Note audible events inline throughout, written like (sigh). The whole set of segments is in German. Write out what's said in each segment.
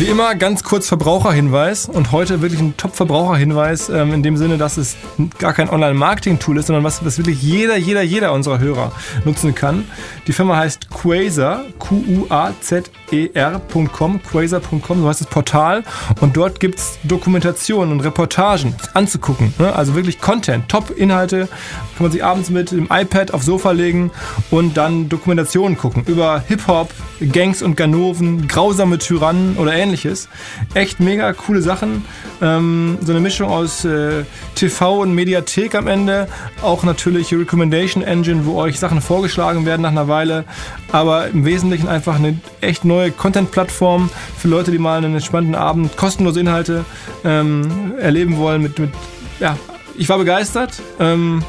Wie immer ganz kurz Verbraucherhinweis und heute wirklich ein Top-Verbraucherhinweis ähm, in dem Sinne, dass es gar kein Online-Marketing-Tool ist, sondern was, was wirklich jeder, jeder, jeder unserer Hörer nutzen kann. Die Firma heißt Quasar, Q-U-A-Z-E-R.com, Quasar.com, so heißt das Portal und dort gibt es Dokumentationen und Reportagen anzugucken. Ne? Also wirklich Content, Top-Inhalte, kann man sich abends mit dem iPad aufs Sofa legen und dann Dokumentationen gucken über Hip-Hop, Gangs und Ganoven, grausame Tyrannen oder ähnliches. Echt mega coole Sachen. Ähm, so eine Mischung aus äh, TV und Mediathek am Ende. Auch natürlich Recommendation Engine, wo euch Sachen vorgeschlagen werden nach einer Weile. Aber im Wesentlichen einfach eine echt neue Content-Plattform für Leute, die mal einen entspannten Abend kostenlose Inhalte ähm, erleben wollen. Mit, mit, ja, ich war begeistert. Ähm,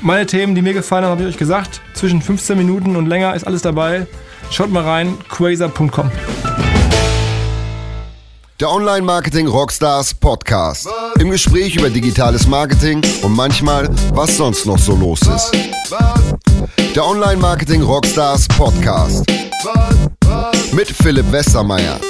meine Themen, die mir gefallen haben, habe ich euch gesagt. Zwischen 15 Minuten und länger ist alles dabei. Schaut mal rein, quasar.com. Der Online-Marketing Rockstars Podcast. Im Gespräch über digitales Marketing und manchmal, was sonst noch so los ist. Der Online-Marketing Rockstars Podcast. Mit Philipp Westermeier.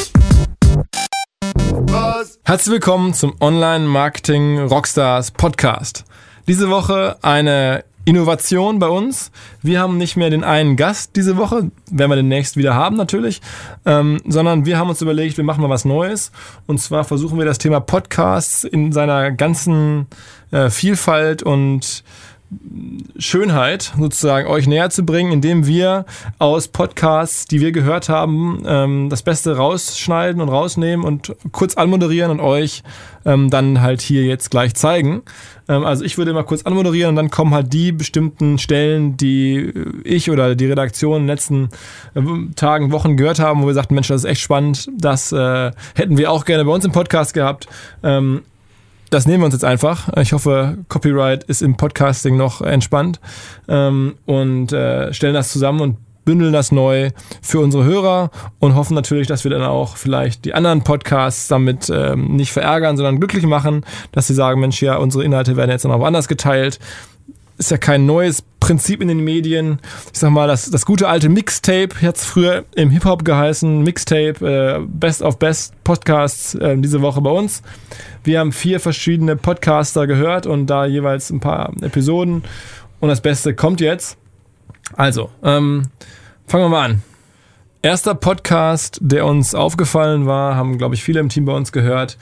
Herzlich willkommen zum Online-Marketing Rockstars Podcast. Diese Woche eine Innovation bei uns. Wir haben nicht mehr den einen Gast diese Woche, werden wir demnächst wieder haben natürlich, ähm, sondern wir haben uns überlegt, wir machen mal was Neues. Und zwar versuchen wir das Thema Podcasts in seiner ganzen äh, Vielfalt und Schönheit sozusagen euch näher zu bringen, indem wir aus Podcasts, die wir gehört haben, ähm, das Beste rausschneiden und rausnehmen und kurz anmoderieren und euch ähm, dann halt hier jetzt gleich zeigen. Ähm, also ich würde mal kurz anmoderieren und dann kommen halt die bestimmten Stellen, die ich oder die Redaktion in den letzten äh, Tagen, Wochen gehört haben, wo wir sagten, Mensch, das ist echt spannend, das äh, hätten wir auch gerne bei uns im Podcast gehabt. Das nehmen wir uns jetzt einfach. Ich hoffe, Copyright ist im Podcasting noch entspannt ähm, und äh, stellen das zusammen und bündeln das neu für unsere Hörer und hoffen natürlich, dass wir dann auch vielleicht die anderen Podcasts damit ähm, nicht verärgern, sondern glücklich machen, dass sie sagen, Mensch, ja, unsere Inhalte werden jetzt noch woanders geteilt ist ja kein neues Prinzip in den Medien. Ich sag mal, das, das gute alte Mixtape, jetzt früher im Hip-Hop geheißen, Mixtape, äh, Best of Best Podcasts äh, diese Woche bei uns. Wir haben vier verschiedene Podcaster gehört und da jeweils ein paar Episoden. Und das Beste kommt jetzt. Also, ähm, fangen wir mal an. Erster Podcast, der uns aufgefallen war, haben, glaube ich, viele im Team bei uns gehört,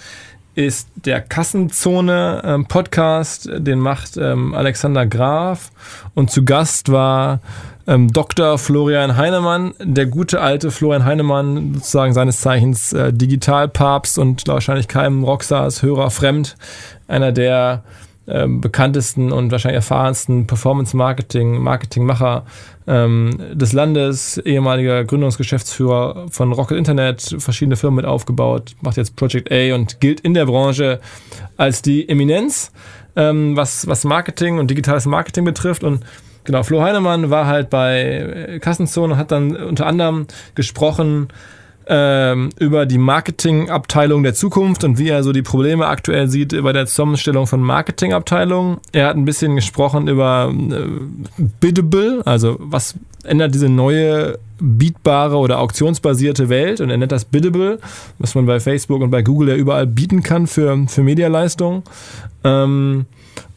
ist der Kassenzone ähm, Podcast, den macht ähm, Alexander Graf und zu Gast war ähm, Dr. Florian Heinemann, der gute alte Florian Heinemann, sozusagen seines Zeichens äh, Digitalpapst und wahrscheinlich keinem Rockstars Hörer fremd, einer der ähm, bekanntesten und wahrscheinlich erfahrensten Performance-Marketing, Marketingmacher ähm, des Landes, ehemaliger Gründungsgeschäftsführer von Rocket Internet, verschiedene Firmen mit aufgebaut, macht jetzt Project A und gilt in der Branche als die Eminenz, ähm, was, was Marketing und digitales Marketing betrifft. Und Genau, Flo Heinemann war halt bei Kassenzone und hat dann unter anderem gesprochen ähm, über die Marketingabteilung der Zukunft und wie er so die Probleme aktuell sieht bei der Zusammenstellung von Marketingabteilungen. Er hat ein bisschen gesprochen über äh, Biddable, also was ändert diese neue bietbare oder auktionsbasierte Welt und er nennt das Biddable, was man bei Facebook und bei Google ja überall bieten kann für, für Medialeistungen. Ähm,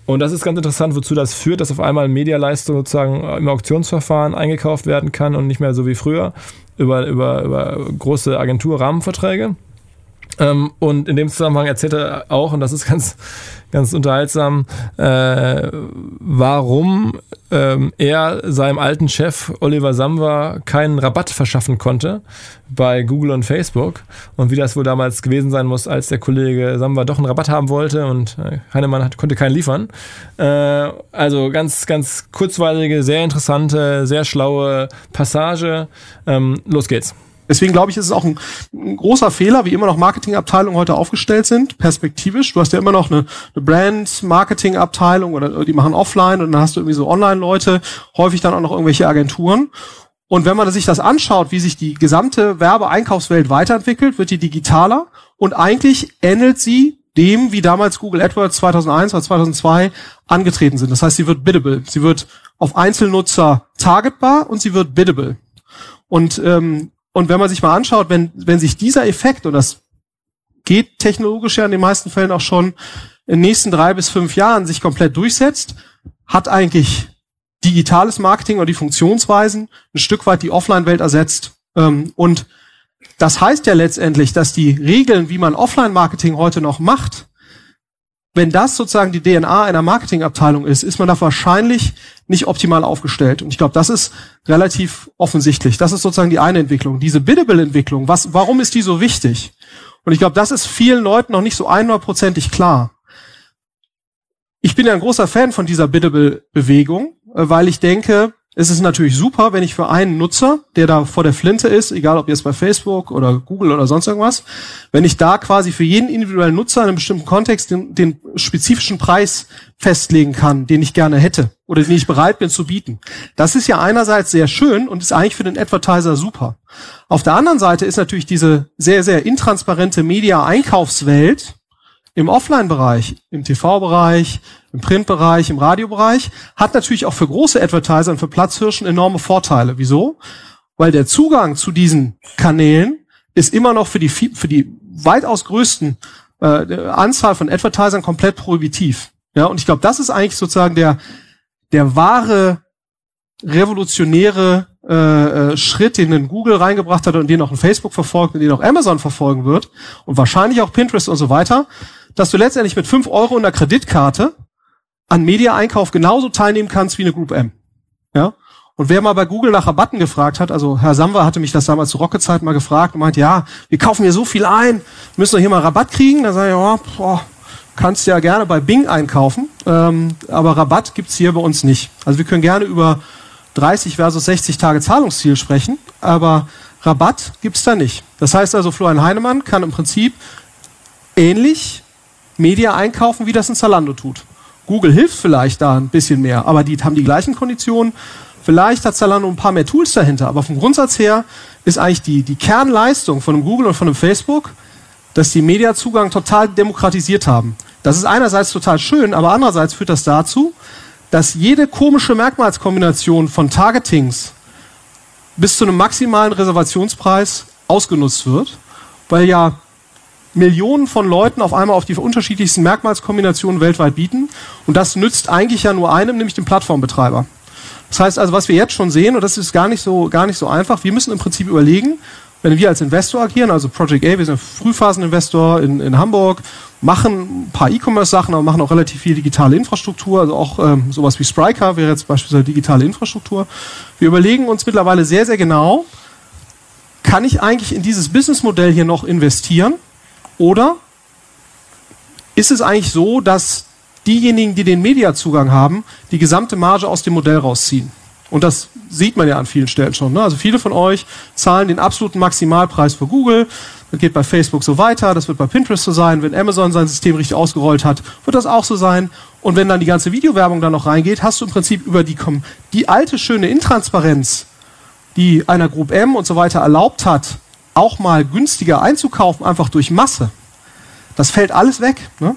und das ist ganz interessant, wozu das führt, dass auf einmal Medialeistung sozusagen im Auktionsverfahren eingekauft werden kann und nicht mehr so wie früher über, über, über große Agentur-Rahmenverträge. Ähm, und in dem Zusammenhang erzählt er auch, und das ist ganz, ganz unterhaltsam, äh, warum ähm, er seinem alten Chef Oliver Samwer keinen Rabatt verschaffen konnte bei Google und Facebook und wie das wohl damals gewesen sein muss, als der Kollege Samwer doch einen Rabatt haben wollte und äh, Heinemann hat, konnte keinen liefern. Äh, also ganz, ganz kurzweilige, sehr interessante, sehr schlaue Passage. Ähm, los geht's. Deswegen glaube ich, ist es auch ein, ein, großer Fehler, wie immer noch Marketingabteilungen heute aufgestellt sind, perspektivisch. Du hast ja immer noch eine, eine Brand-Marketing-Abteilung oder die machen offline und dann hast du irgendwie so Online-Leute, häufig dann auch noch irgendwelche Agenturen. Und wenn man sich das anschaut, wie sich die gesamte Werbeeinkaufswelt weiterentwickelt, wird die digitaler und eigentlich ähnelt sie dem, wie damals Google AdWords 2001 oder 2002 angetreten sind. Das heißt, sie wird biddable. Sie wird auf Einzelnutzer targetbar und sie wird biddable. Und ähm, und wenn man sich mal anschaut, wenn, wenn sich dieser Effekt, und das geht technologisch ja in den meisten Fällen auch schon in den nächsten drei bis fünf Jahren sich komplett durchsetzt, hat eigentlich digitales Marketing oder die Funktionsweisen ein Stück weit die Offline-Welt ersetzt. Ähm, und das heißt ja letztendlich, dass die Regeln, wie man Offline-Marketing heute noch macht, wenn das sozusagen die DNA einer Marketingabteilung ist, ist man da wahrscheinlich nicht optimal aufgestellt. Und ich glaube, das ist relativ offensichtlich. Das ist sozusagen die eine Entwicklung. Diese Biddable-Entwicklung, was, warum ist die so wichtig? Und ich glaube, das ist vielen Leuten noch nicht so einhundertprozentig klar. Ich bin ja ein großer Fan von dieser Biddable-Bewegung, äh, weil ich denke, es ist natürlich super, wenn ich für einen Nutzer, der da vor der Flinte ist, egal ob jetzt bei Facebook oder Google oder sonst irgendwas, wenn ich da quasi für jeden individuellen Nutzer in einem bestimmten Kontext den, den spezifischen Preis festlegen kann, den ich gerne hätte oder den ich bereit bin zu bieten. Das ist ja einerseits sehr schön und ist eigentlich für den Advertiser super. Auf der anderen Seite ist natürlich diese sehr, sehr intransparente Media-Einkaufswelt im Offline-Bereich, im TV-Bereich, im Print-Bereich, im Radiobereich, hat natürlich auch für große Advertiser und für Platzhirschen enorme Vorteile. Wieso? Weil der Zugang zu diesen Kanälen ist immer noch für die, für die weitaus größten äh, Anzahl von Advertisern komplett prohibitiv. Ja, und ich glaube, das ist eigentlich sozusagen der, der wahre revolutionäre äh, äh, Schritt, den in Google reingebracht hat und den auch in Facebook verfolgt und den auch Amazon verfolgen wird und wahrscheinlich auch Pinterest und so weiter, dass du letztendlich mit fünf Euro in der Kreditkarte an Media-Einkauf genauso teilnehmen kannst wie eine Group M. Ja? Und wer mal bei Google nach Rabatten gefragt hat, also Herr Samwer hatte mich das damals zu Rocket-Zeit mal gefragt und meint, ja, wir kaufen hier so viel ein, müssen wir hier mal Rabatt kriegen? Da sage ich, ja, boah, kannst ja gerne bei Bing einkaufen, ähm, aber Rabatt gibt's hier bei uns nicht. Also wir können gerne über 30 versus 60 Tage Zahlungsziel sprechen, aber Rabatt gibt's da nicht. Das heißt also, Florian Heinemann kann im Prinzip ähnlich Media einkaufen, wie das ein Zalando tut. Google hilft vielleicht da ein bisschen mehr, aber die haben die gleichen Konditionen. Vielleicht hat Zalando ein paar mehr Tools dahinter, aber vom Grundsatz her ist eigentlich die, die Kernleistung von einem Google und von einem Facebook, dass die Mediazugang total demokratisiert haben. Das ist einerseits total schön, aber andererseits führt das dazu, dass jede komische Merkmalskombination von Targetings bis zu einem maximalen Reservationspreis ausgenutzt wird, weil ja Millionen von Leuten auf einmal auf die unterschiedlichsten Merkmalskombinationen weltweit bieten. Und das nützt eigentlich ja nur einem, nämlich dem Plattformbetreiber. Das heißt also, was wir jetzt schon sehen, und das ist gar nicht so, gar nicht so einfach, wir müssen im Prinzip überlegen, wenn wir als Investor agieren, also Project A, wir sind Frühphaseninvestor in, in Hamburg, machen ein paar E-Commerce-Sachen, aber machen auch relativ viel digitale Infrastruktur, also auch ähm, sowas wie Spryker wäre jetzt beispielsweise digitale Infrastruktur. Wir überlegen uns mittlerweile sehr, sehr genau, kann ich eigentlich in dieses Businessmodell hier noch investieren? Oder ist es eigentlich so, dass diejenigen, die den Mediazugang haben, die gesamte Marge aus dem Modell rausziehen? Und das sieht man ja an vielen Stellen schon. Ne? Also viele von euch zahlen den absoluten Maximalpreis für Google. Das geht bei Facebook so weiter, das wird bei Pinterest so sein. Wenn Amazon sein System richtig ausgerollt hat, wird das auch so sein. Und wenn dann die ganze Videowerbung da noch reingeht, hast du im Prinzip über die, die alte schöne Intransparenz, die einer Group M und so weiter erlaubt hat, auch mal günstiger einzukaufen, einfach durch Masse, das fällt alles weg. Ne?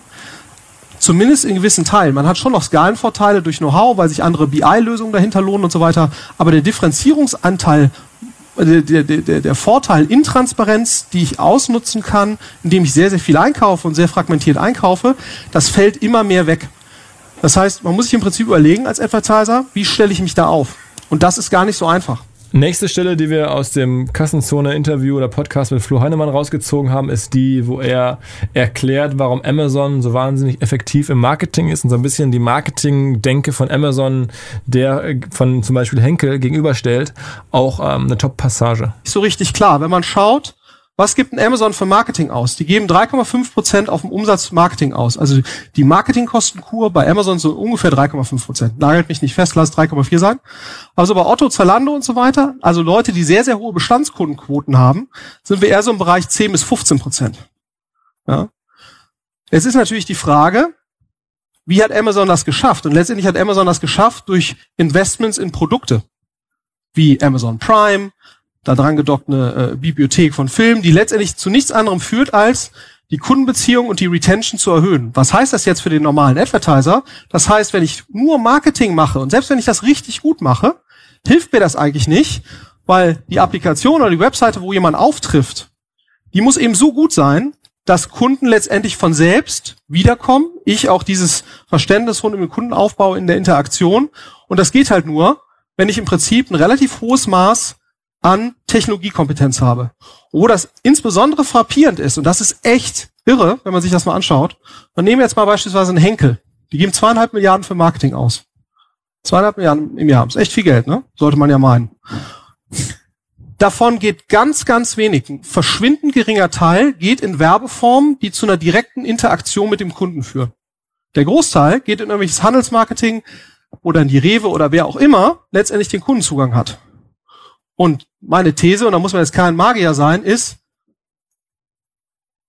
Zumindest in gewissen Teilen. Man hat schon noch Skalenvorteile durch Know-how, weil sich andere BI-Lösungen dahinter lohnen und so weiter. Aber der Differenzierungsanteil, äh, der, der, der, der Vorteil in Transparenz, die ich ausnutzen kann, indem ich sehr, sehr viel einkaufe und sehr fragmentiert einkaufe, das fällt immer mehr weg. Das heißt, man muss sich im Prinzip überlegen als Advertiser, wie stelle ich mich da auf? Und das ist gar nicht so einfach. Nächste Stelle, die wir aus dem Kassenzone-Interview oder Podcast mit Flo Heinemann rausgezogen haben, ist die, wo er erklärt, warum Amazon so wahnsinnig effektiv im Marketing ist und so ein bisschen die Marketing-Denke von Amazon, der äh, von zum Beispiel Henkel gegenüberstellt, auch ähm, eine Top-Passage. So richtig klar. Wenn man schaut, was gibt ein Amazon für Marketing aus? Die geben 3,5 Prozent auf dem Umsatz Marketing aus. Also die Marketingkostenkur bei Amazon so ungefähr 3,5 Prozent. Nagelt mich nicht fest, lass 3,4 sein. Also bei Otto, Zalando und so weiter, also Leute, die sehr, sehr hohe Bestandskundenquoten haben, sind wir eher so im Bereich 10 bis 15 Prozent. Ja. Es ist natürlich die Frage, wie hat Amazon das geschafft? Und letztendlich hat Amazon das geschafft durch Investments in Produkte wie Amazon Prime, da dran gedockt eine äh, Bibliothek von Filmen, die letztendlich zu nichts anderem führt, als die Kundenbeziehung und die Retention zu erhöhen. Was heißt das jetzt für den normalen Advertiser? Das heißt, wenn ich nur Marketing mache und selbst wenn ich das richtig gut mache, hilft mir das eigentlich nicht, weil die Applikation oder die Webseite, wo jemand auftrifft, die muss eben so gut sein, dass Kunden letztendlich von selbst wiederkommen. Ich auch dieses Verständnis rund um den Kundenaufbau in der Interaktion. Und das geht halt nur, wenn ich im Prinzip ein relativ hohes Maß an Technologiekompetenz habe. Wo das insbesondere frappierend ist, und das ist echt irre, wenn man sich das mal anschaut. Man nehmen jetzt mal beispielsweise einen Henkel. Die geben zweieinhalb Milliarden für Marketing aus. Zweieinhalb Milliarden im Jahr. Ist echt viel Geld, ne? Sollte man ja meinen. Davon geht ganz, ganz wenig, ein verschwindend geringer Teil geht in Werbeformen, die zu einer direkten Interaktion mit dem Kunden führen. Der Großteil geht in irgendwelches Handelsmarketing oder in die Rewe oder wer auch immer letztendlich den Kundenzugang hat. Und meine These, und da muss man jetzt kein Magier sein, ist,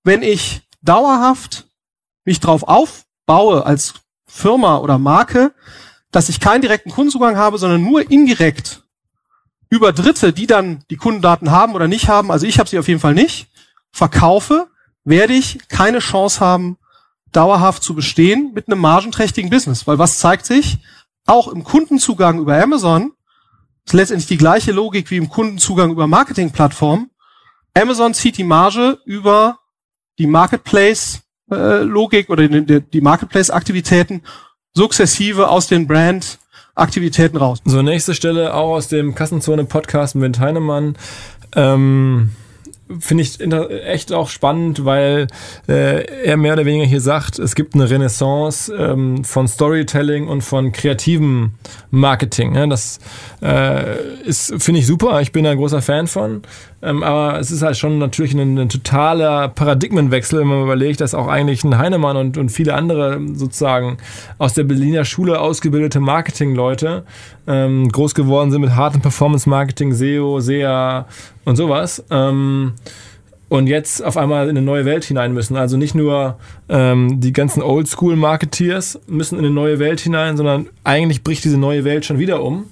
wenn ich dauerhaft mich drauf aufbaue als Firma oder Marke, dass ich keinen direkten Kundenzugang habe, sondern nur indirekt über Dritte, die dann die Kundendaten haben oder nicht haben, also ich habe sie auf jeden Fall nicht, verkaufe, werde ich keine Chance haben, dauerhaft zu bestehen mit einem margenträchtigen Business. Weil was zeigt sich? Auch im Kundenzugang über Amazon ist letztendlich die gleiche Logik wie im Kundenzugang über Marketingplattformen. Amazon zieht die Marge über die Marketplace-Logik äh, oder die, die Marketplace-Aktivitäten sukzessive aus den Brand Aktivitäten raus. So, nächste Stelle auch aus dem Kassenzone-Podcast mit Heinemann. Ähm, Finde ich echt auch spannend, weil äh, er mehr oder weniger hier sagt, es gibt eine Renaissance ähm, von Storytelling und von kreativem Marketing. Ne? Das äh, ist, finde ich super. Ich bin ein großer Fan von. Ähm, aber es ist halt schon natürlich ein, ein, totaler Paradigmenwechsel, wenn man überlegt, dass auch eigentlich ein Heinemann und, und viele andere sozusagen aus der Berliner Schule ausgebildete Marketingleute ähm, groß geworden sind mit hartem Performance-Marketing, SEO, SEA und sowas. Ähm, und jetzt auf einmal in eine neue Welt hinein müssen. Also nicht nur ähm, die ganzen Oldschool-Marketeers müssen in eine neue Welt hinein, sondern eigentlich bricht diese neue Welt schon wieder um.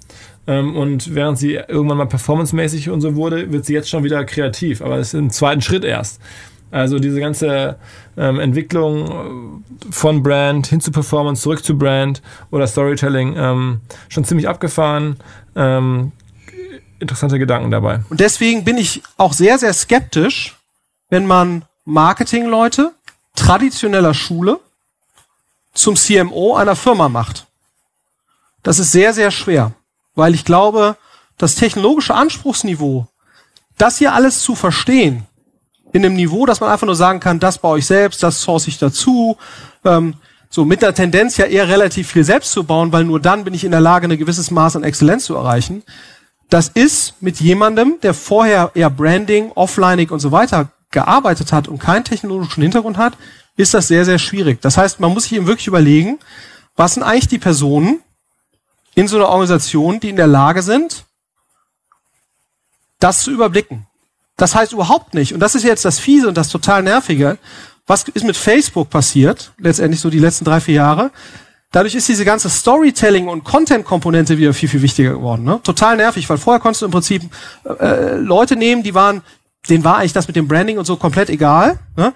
Ähm, und während sie irgendwann mal performancemäßig und so wurde, wird sie jetzt schon wieder kreativ. Aber das ist im zweiten Schritt erst. Also diese ganze ähm, Entwicklung von Brand hin zu Performance, zurück zu Brand oder Storytelling ähm, schon ziemlich abgefahren. Ähm, interessante Gedanken dabei. Und deswegen bin ich auch sehr, sehr skeptisch, wenn man Marketingleute traditioneller Schule zum CMO einer Firma macht. Das ist sehr, sehr schwer weil ich glaube, das technologische Anspruchsniveau, das hier alles zu verstehen, in einem Niveau, dass man einfach nur sagen kann, das baue ich selbst, das source ich dazu, ähm, so mit der Tendenz ja eher relativ viel selbst zu bauen, weil nur dann bin ich in der Lage, ein gewisses Maß an Exzellenz zu erreichen. Das ist mit jemandem, der vorher eher Branding, Offlining und so weiter gearbeitet hat und keinen technologischen Hintergrund hat, ist das sehr, sehr schwierig. Das heißt, man muss sich eben wirklich überlegen, was sind eigentlich die Personen, in so einer Organisation, die in der Lage sind, das zu überblicken. Das heißt überhaupt nicht, und das ist jetzt das Fiese und das total Nervige, was ist mit Facebook passiert, letztendlich so die letzten drei, vier Jahre, Dadurch ist diese ganze Storytelling- und Content-Komponente wieder viel, viel wichtiger geworden. Ne? Total nervig, weil vorher konntest du im Prinzip äh, Leute nehmen, die waren, denen war eigentlich das mit dem Branding und so komplett egal. Ne?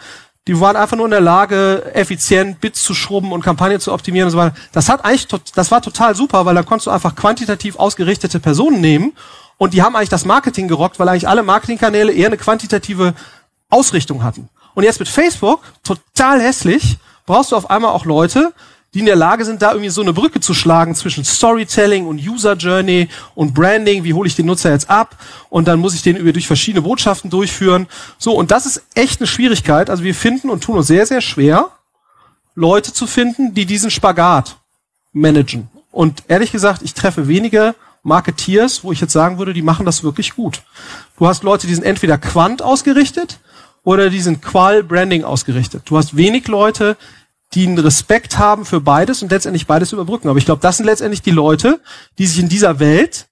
Die waren einfach nur in der Lage, effizient Bits zu schrubben und Kampagnen zu optimieren und so weiter. Das hat eigentlich, das war total super, weil da konntest du einfach quantitativ ausgerichtete Personen nehmen und die haben eigentlich das Marketing gerockt, weil eigentlich alle Marketingkanäle eher eine quantitative Ausrichtung hatten. Und jetzt mit Facebook, total hässlich, brauchst du auf einmal auch Leute, die in der Lage sind, da irgendwie so eine Brücke zu schlagen zwischen Storytelling und User Journey und Branding. Wie hole ich den Nutzer jetzt ab? Und dann muss ich den über durch verschiedene Botschaften durchführen. So, und das ist echt eine Schwierigkeit. Also wir finden und tun uns sehr, sehr schwer, Leute zu finden, die diesen Spagat managen. Und ehrlich gesagt, ich treffe wenige Marketeers, wo ich jetzt sagen würde, die machen das wirklich gut. Du hast Leute, die sind entweder Quant ausgerichtet oder die sind Qual Branding ausgerichtet. Du hast wenig Leute, die einen Respekt haben für beides und letztendlich beides überbrücken. Aber ich glaube, das sind letztendlich die Leute, die sich in dieser Welt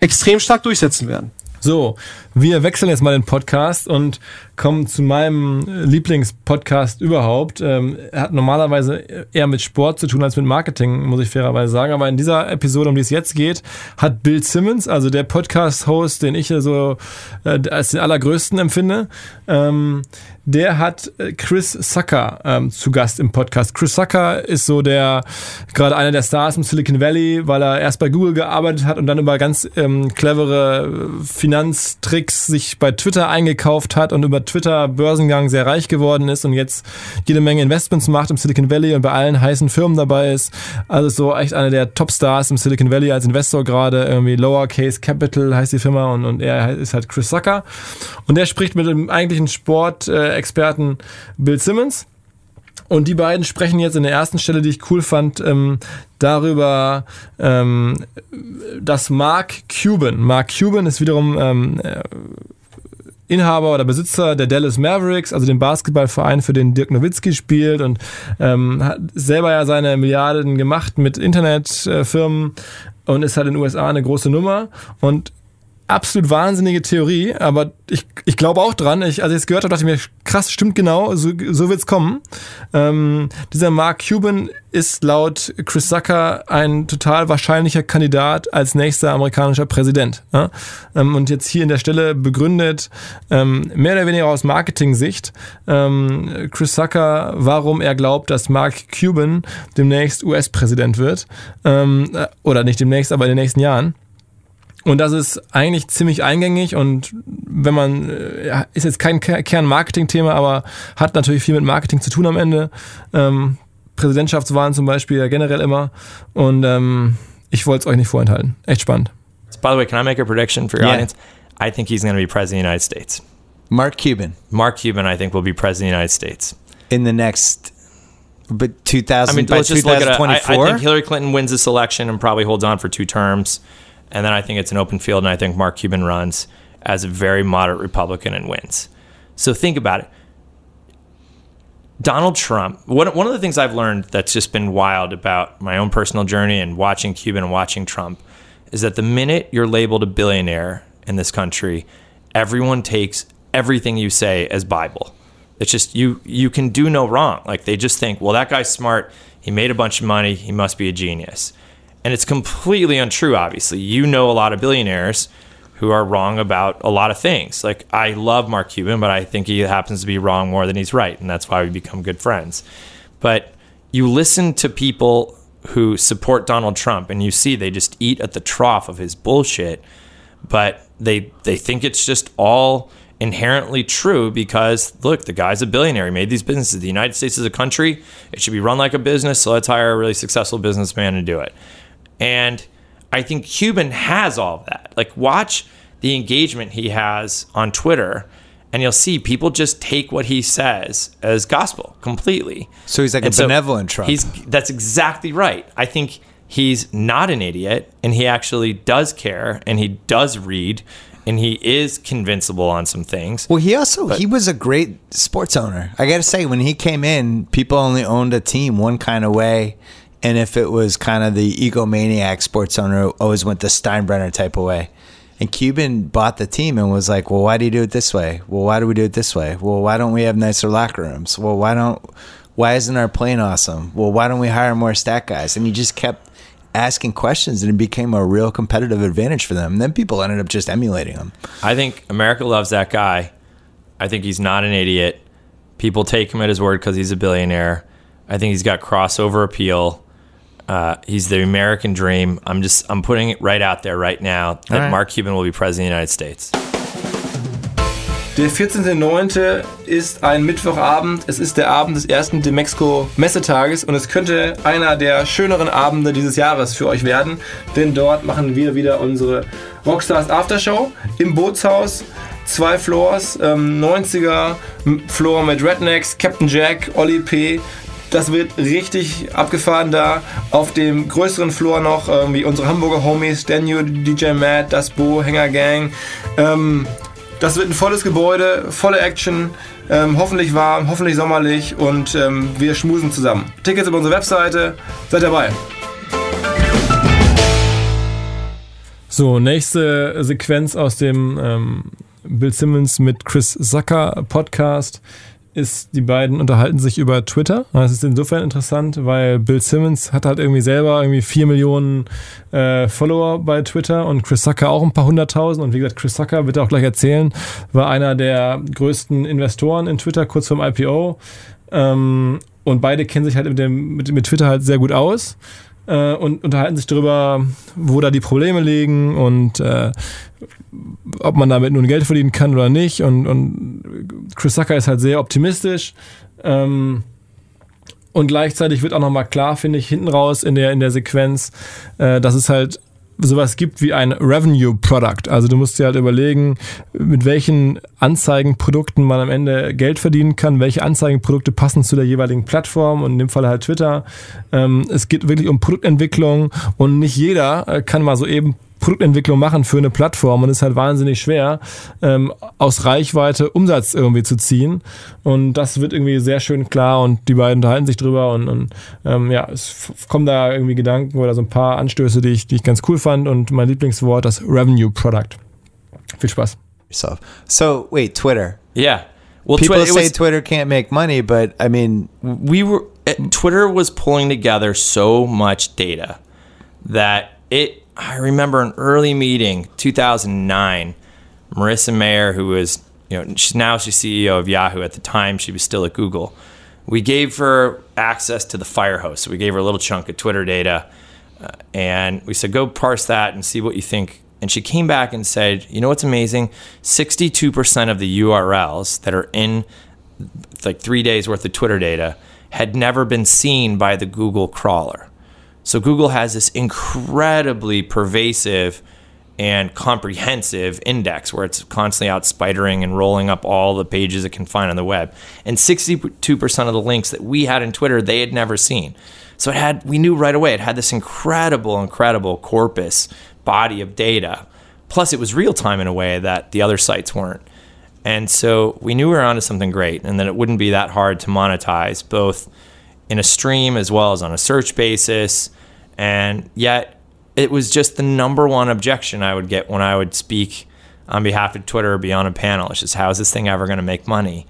extrem stark durchsetzen werden. So, wir wechseln jetzt mal den Podcast und kommen zu meinem Lieblingspodcast überhaupt. Ähm, er hat normalerweise eher mit Sport zu tun als mit Marketing, muss ich fairerweise sagen. Aber in dieser Episode, um die es jetzt geht, hat Bill Simmons, also der Podcast-Host, den ich so äh, als den allergrößten empfinde, ähm, der hat äh, Chris Sucker ähm, zu Gast im Podcast. Chris Sucker ist so der, gerade einer der Stars im Silicon Valley, weil er erst bei Google gearbeitet hat und dann über ganz clevere Finanztricks X sich bei Twitter eingekauft hat und über Twitter Börsengang sehr reich geworden ist und jetzt jede Menge Investments macht im Silicon Valley und bei allen heißen Firmen dabei ist. Also so echt einer der Topstars im Silicon Valley als Investor gerade. Irgendwie Lowercase Capital heißt die Firma und, und er ist halt Chris Zucker. Und der spricht mit dem eigentlichen Sportexperten Bill Simmons. Und die beiden sprechen jetzt in der ersten Stelle, die ich cool fand, ähm, darüber, ähm, dass Mark Cuban, Mark Cuban ist wiederum ähm, äh, Inhaber oder Besitzer der Dallas Mavericks, also dem Basketballverein, für den Dirk Nowitzki spielt und ähm, hat selber ja seine Milliarden gemacht mit Internetfirmen und ist halt in den USA eine große Nummer. Und absolut wahnsinnige Theorie, aber ich, ich glaube auch dran. Ich, als ich es gehört habe, dachte ich mir, krass, stimmt genau, so, so wird's kommen. Ähm, dieser Mark Cuban ist laut Chris Zucker ein total wahrscheinlicher Kandidat als nächster amerikanischer Präsident. Ja? Ähm, und jetzt hier in der Stelle begründet, ähm, mehr oder weniger aus Marketing-Sicht, ähm, Chris Zucker, warum er glaubt, dass Mark Cuban demnächst US-Präsident wird. Ähm, äh, oder nicht demnächst, aber in den nächsten Jahren. Und das ist eigentlich ziemlich eingängig und wenn man, äh, ist jetzt kein Kern-Marketing-Thema, aber hat natürlich viel mit Marketing zu tun am Ende. Ähm, Präsidentschaftswahlen zum Beispiel ja generell immer. Und ähm, ich wollte es euch nicht vorenthalten. Echt spannend. By the way, can I make a prediction for your yeah. audience? I think he's going to be president of the United States. Mark Cuban. Mark Cuban, I think, will be president of the United States. In the next but 2000 I mean, let's just look at it. I, I think Hillary Clinton wins this election and probably holds on for two terms. And then I think it's an open field, and I think Mark Cuban runs as a very moderate Republican and wins. So think about it. Donald Trump, one, of the things I've learned that's just been wild about my own personal journey and watching Cuban and watching Trump is that the minute you're labeled a billionaire in this country, everyone takes everything you say as Bible. It's just you you can do no wrong. Like they just think, well, that guy's smart. He made a bunch of money. He must be a genius. And it's completely untrue, obviously. You know a lot of billionaires who are wrong about a lot of things. Like, I love Mark Cuban, but I think he happens to be wrong more than he's right. And that's why we become good friends. But you listen to people who support Donald Trump and you see they just eat at the trough of his bullshit, but they they think it's just all inherently true because look, the guy's a billionaire. He made these businesses. The United States is a country. It should be run like a business. So let's hire a really successful businessman to do it. And I think Cuban has all of that. Like, watch the engagement he has on Twitter, and you'll see people just take what he says as gospel completely. So he's like and a so benevolent Trump. He's that's exactly right. I think he's not an idiot, and he actually does care, and he does read, and he is convincible on some things. Well, he also but, he was a great sports owner. I got to say, when he came in, people only owned a team one kind of way and if it was kind of the egomaniac sports owner always went the Steinbrenner type of way. And Cuban bought the team and was like, "Well, why do you do it this way? Well, why do we do it this way? Well, why don't we have nicer locker rooms? Well, why don't why isn't our plane awesome? Well, why don't we hire more stat guys?" And he just kept asking questions and it became a real competitive advantage for them. And then people ended up just emulating him. I think America loves that guy. I think he's not an idiot. People take him at his word because he's a billionaire. I think he's got crossover appeal. Uh, he's the American dream. I'm just I'm putting it right out there right now that right. Mark Cuban will be president of the United States. Der 14.09. ist ein Mittwochabend. Es ist der Abend des ersten Demexco Messetages und es könnte einer der schöneren Abende dieses Jahres für euch werden, denn dort machen wir wieder unsere Rockstars Aftershow im Bootshaus. Zwei Floors, ähm, 90er Floor mit Rednecks, Captain Jack, Olli P., das wird richtig abgefahren da. Auf dem größeren Floor noch irgendwie unsere Hamburger Homies, Daniel, DJ Matt, das Bo, Hänger Gang. Ähm, das wird ein volles Gebäude, volle Action, ähm, hoffentlich warm, hoffentlich sommerlich und ähm, wir schmusen zusammen. Tickets über unsere Webseite, seid dabei. So, nächste Sequenz aus dem ähm, Bill Simmons mit Chris Zucker Podcast ist, die beiden unterhalten sich über Twitter. Das ist insofern interessant, weil Bill Simmons hat halt irgendwie selber irgendwie vier Millionen äh, Follower bei Twitter und Chris Zucker auch ein paar hunderttausend. Und wie gesagt, Chris Zucker, wird er auch gleich erzählen, war einer der größten Investoren in Twitter kurz vorm IPO. Ähm, und beide kennen sich halt mit, dem, mit, mit Twitter halt sehr gut aus. äh, und unterhalten sich darüber, wo da die Probleme liegen und äh, ob man damit nun Geld verdienen kann oder nicht. Und, und Chris Sucker ist halt sehr optimistisch. Ähm, und gleichzeitig wird auch nochmal klar, finde ich, hinten raus in der, in der Sequenz, äh, dass es halt sowas gibt wie ein Revenue Product. Also du musst dir halt überlegen, mit welchen Anzeigenprodukten man am Ende Geld verdienen kann, welche Anzeigenprodukte passen zu der jeweiligen Plattform und in dem Fall halt Twitter. Ähm, es geht wirklich um Produktentwicklung und nicht jeder äh, kann mal so eben Produktentwicklung machen für eine Plattform und es ist halt wahnsinnig schwer, ähm, aus Reichweite Umsatz irgendwie zu ziehen. Und das wird irgendwie sehr schön klar und die beiden unterhalten sich drüber und, und ähm, ja, es kommen da irgendwie Gedanken oder so ein paar Anstöße, die ich, die ich ganz cool fand und mein Lieblingswort, das Revenue Product. Viel Spaß. Yourself. So wait, Twitter. Yeah. Well, People Twi- say was- Twitter can't make money, but I mean, we were uh, Twitter was pulling together so much data that it I remember an early meeting 2009 Marissa Mayer who was you know she's now she's CEO of Yahoo. At the time she was still at Google. We gave her access to the Firehose so we gave her a little chunk of Twitter data uh, and we said go parse that and see what you think. And she came back and said you know what's amazing? 62% of the URLs that are in like three days worth of Twitter data had never been seen by the Google crawler. So Google has this incredibly pervasive and comprehensive index where it's constantly out spidering and rolling up all the pages it can find on the web. And 62% of the links that we had in Twitter, they had never seen. So it had, we knew right away, it had this incredible, incredible corpus body of data. Plus, it was real time in a way that the other sites weren't. And so we knew we were onto something great and that it wouldn't be that hard to monetize both in a stream as well as on a search basis. And yet it was just the number one objection I would get when I would speak on behalf of Twitter or be on a panel. It's just, how is this thing ever going to make money?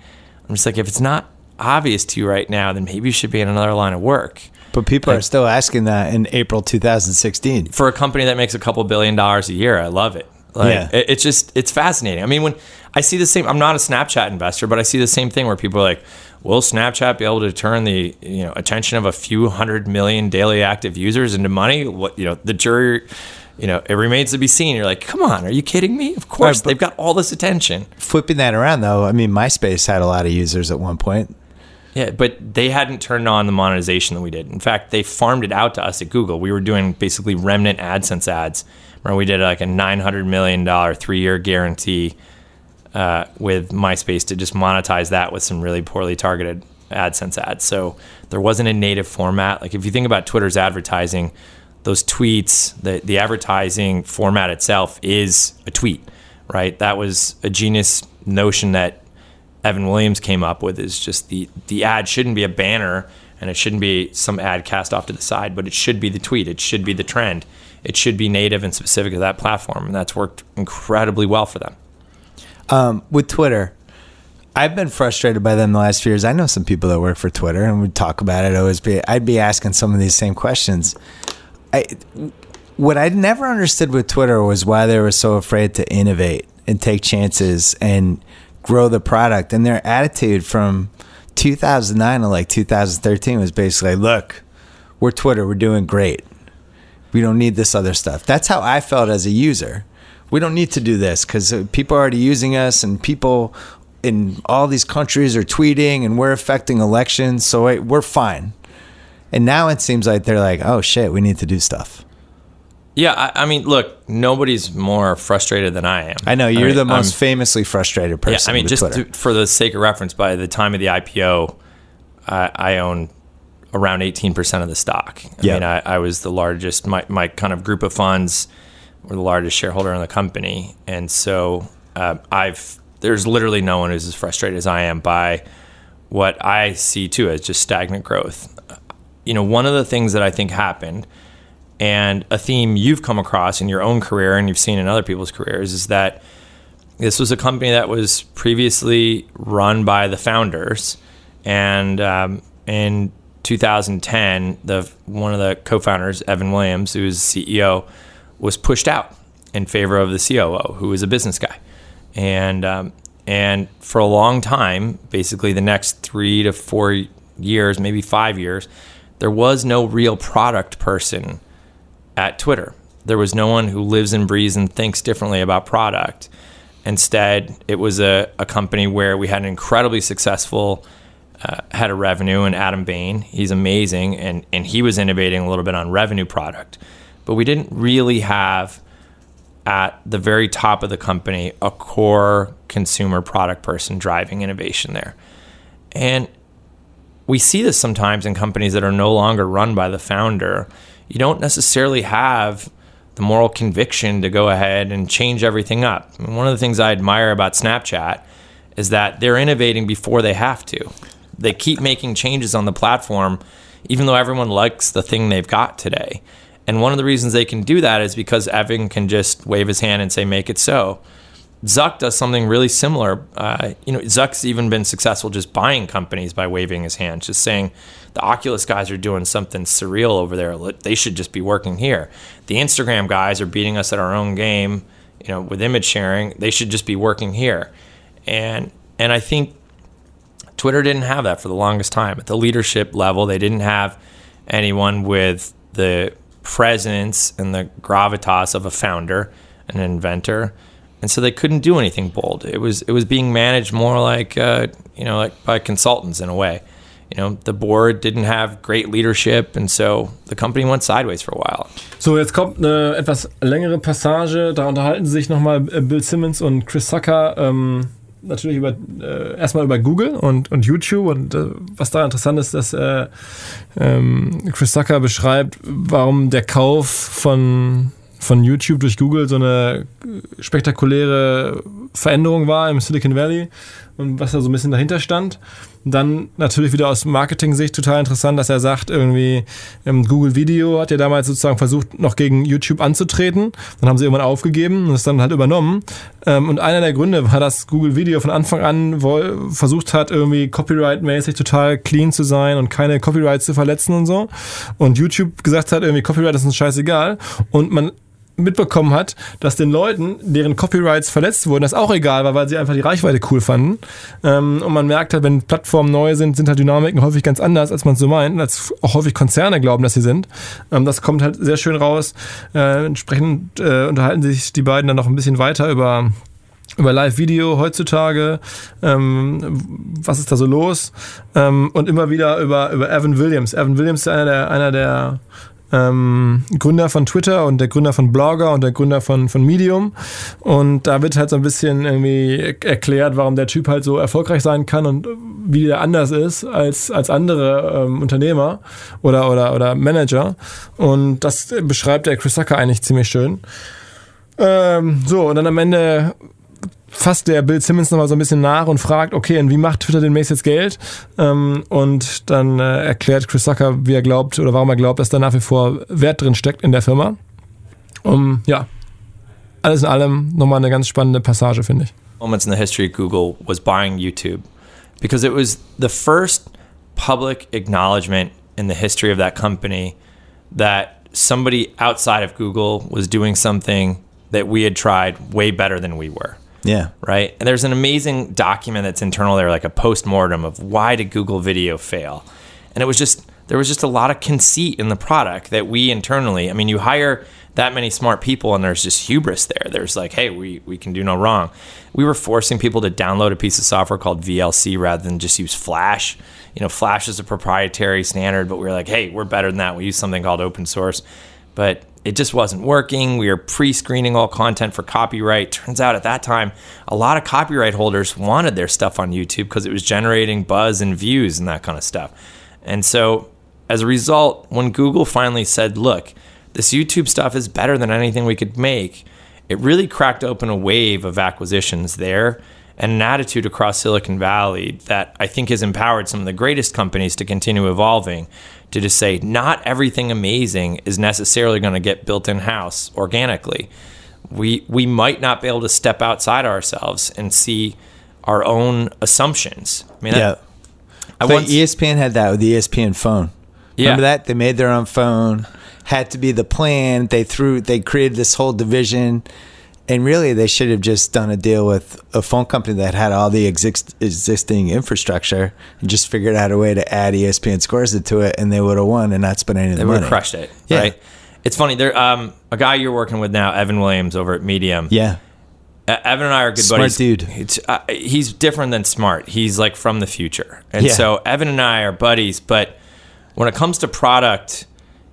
I'm just like, if it's not obvious to you right now, then maybe you should be in another line of work. but people are still asking that in April 2016. for a company that makes a couple billion dollars a year, I love it. Like, Yeah. it, it's just it's fascinating. I mean, when I see the same, I'm not a Snapchat investor, but I see the same thing where people are like, "Will Snapchat be able to turn the you know attention of a few hundred million daily active users into money?" What you know, the jury. You know, it remains to be seen. You're like, come on, are you kidding me? Of course, Right, they've got all this attention. Flipping that around though, I mean, MySpace had a lot of users at one point. Yeah, but they hadn't turned on the monetization that we did. In fact, they farmed it out to us at Google. We were doing basically remnant AdSense ads. Where we did like a nine hundred million dollar three year guarantee uh, with MySpace to just monetize that with some really poorly targeted AdSense ads. So there wasn't a native format. Like if you think about Twitter's advertising, those tweets, the the advertising format itself is a tweet, right? That was a genius notion that Evan Williams came up with is just the the ad shouldn't be a banner and it shouldn't be some ad cast off to the side, but it should be the tweet. It should be the trend. It should be native and specific to that platform, and that's worked incredibly well for them. Um, with Twitter, I've been frustrated by them the last few years. I know some people that work for Twitter, and we talk about it. Always be, I'd be asking some of these same questions. I, what I never understood with Twitter was why they were so afraid to innovate and take chances and grow the product. And their attitude from 2009 to like 2013 was basically, look, we're Twitter, we're doing great. We don't need this other stuff. That's how I felt as a user. We don't need to do this because uh, people are already using us, and people in all these countries are tweeting, and we're affecting elections, so we're fine. And now it seems like they're like, oh shit, we need to do stuff. Yeah, I, I mean, look, nobody's more frustrated than I am. I know you're mean, the I'm- most famously frustrated Yeah, person. I mean, just to, for the sake of reference, by the time of the IPO, I, I own around 18% of the stock. I Yeah. mean, I, I was the largest, my, my kind of group of funds were the largest shareholder in the company. And so uh, I've, there's literally no one who's as frustrated as I am by what I see too as just stagnant growth. You know, one of the things that I think happened, and a theme you've come across in your own career and you've seen in other people's careers, is that this was a company that was previously run by the founders, and um, in 2010, the one of the co-founders, Evan Williams, who was CEO, was pushed out in favor of the COO, who was a business guy, and um, and for a long time, basically the next three to four years, maybe five years, there was no real product person at Twitter. There was no one who lives and breathes and thinks differently about product. Instead, it was a, a company where we had an incredibly successful uh, head of revenue and Adam Bain. He's amazing, and, and he was innovating a little bit on revenue product. But we didn't really have at the very top of the company a core consumer product person driving innovation there. And we see this sometimes in companies that are no longer run by the founder. You don't necessarily have the moral conviction to go ahead and change everything up. One of the things I admire about Snapchat is that they're innovating before they have to. They keep making changes on the platform, even though everyone likes the thing they've got today. And one of the reasons they can do that is because Evan can just wave his hand and say, make it so. Zuck does something really similar. Uh, you know, Zuck's even been successful just buying companies by waving his hand, just saying the Oculus guys are doing something surreal over there. They should just be working here. The Instagram guys are beating us at our own game. You know, with image sharing, they should just be working here. And and I think Twitter didn't have that for the longest time at the leadership level. They didn't have anyone with the presence and the gravitas of a founder, an inventor and so they couldn't do anything bold. It was it was being managed more like uh, you know like by consultants in a way. You know, the board didn't have great leadership, and so the company went sideways for a while. So, jetzt kommt eine etwas längere Passage. Da unterhalten sich nochmal äh, Bill Simmons und Chris Sucker. Ähm, natürlich über äh, erstmal über Google und, und YouTube und äh, was da interessant ist, dass äh, ähm, Chris Sucker beschreibt, warum der Kauf von von YouTube durch Google so eine spektakuläre Veränderung war im Silicon Valley und was da so ein bisschen dahinter stand. Dann natürlich wieder aus Marketing-Sicht total interessant, dass er sagt, irgendwie ähm, Google Video hat ja damals sozusagen versucht, noch gegen YouTube anzutreten. Dann haben sie irgendwann aufgegeben und es dann halt übernommen. Ähm, und einer der Gründe war, dass Google Video von Anfang an versucht hat, irgendwie copyright-mäßig total clean zu sein und keine Copyrights zu verletzen und so. Und YouTube gesagt hat, irgendwie Copyright ist uns scheißegal. Und man mitbekommen hat, dass den Leuten, deren Copyrights verletzt wurden, das auch egal war, weil sie einfach die Reichweite cool fanden. Ähm, und man merkt halt, wenn Plattformen neu sind, sind halt Dynamiken häufig ganz anders, als man so meint, als auch häufig Konzerne glauben, dass sie sind. Ähm, das kommt halt sehr schön raus. Äh, entsprechend äh, unterhalten sich die beiden dann noch ein bisschen weiter über über Live-Video heutzutage, ähm, was ist da so los ähm, und immer wieder über, über Evan Williams. Evan Williams ist einer der, einer der ähm, Gründer von Twitter und der Gründer von Blogger und der Gründer von, von Medium. Und da wird halt so ein bisschen irgendwie erklärt, warum der Typ halt so erfolgreich sein kann und wie der anders ist als, als andere ähm, Unternehmer oder, oder, oder Manager. Und das beschreibt der Chris Sucker eigentlich ziemlich schön. Ähm, so, und dann am Ende fasst der Bill Simmons nochmal so ein bisschen nach und fragt, okay, und wie macht Twitter demnächst jetzt Geld? Ähm, und dann äh, erklärt Chris Zucker, wie er glaubt oder warum er glaubt, dass da nach wie vor Wert drin steckt in der Firma. Um, ja, alles in allem nochmal eine ganz spannende Passage, finde ich. Moments in the history of Google was buying YouTube because it was the first public acknowledgement in the history of that company that somebody outside of Google was doing something that we had tried way better than we were. Yeah. Right. And there's an amazing document that's internal there, like a post mortem of why did Google Video fail? And it was just, there was just a lot of conceit in the product that we internally, I mean, you hire that many smart people and there's just hubris there. There's like, hey, we, we can do no wrong. We were forcing people to download a piece of software called VLC rather than just use Flash. You know, Flash is a proprietary standard, but we are like, hey, we're better than that. We use something called open source. But it just wasn't working. We were pre screening all content for copyright. Turns out at that time, a lot of copyright holders wanted their stuff on YouTube because it was generating buzz and views and that kind of stuff. And so, as a result, when Google finally said, look, this YouTube stuff is better than anything we could make, it really cracked open a wave of acquisitions there and an attitude across Silicon Valley that I think has empowered some of the greatest companies to continue evolving to just say not everything amazing is necessarily going to get built in house organically. We we might not be able to step outside ourselves and see our own assumptions. I mean, yeah. I but once, ESPN had that with the ESPN phone. Yeah. Remember that they made their own phone. Had to be the plan. They threw. They created this whole division, and really, they should have just done a deal with a phone company that had all the exist- existing infrastructure and just figured out a way to add ESPN scores to it, and they would have won and not spent any of the They would money. have crushed it, Yeah. right? It's funny. There, um, a guy you're working with now, Evan Williams, over at Medium. Yeah, Uh, Evan and I are good Smart buddies. dude. It's, uh, he's different than smart. He's like from the future, and Yeah. so Evan and I are buddies. But when it comes to product,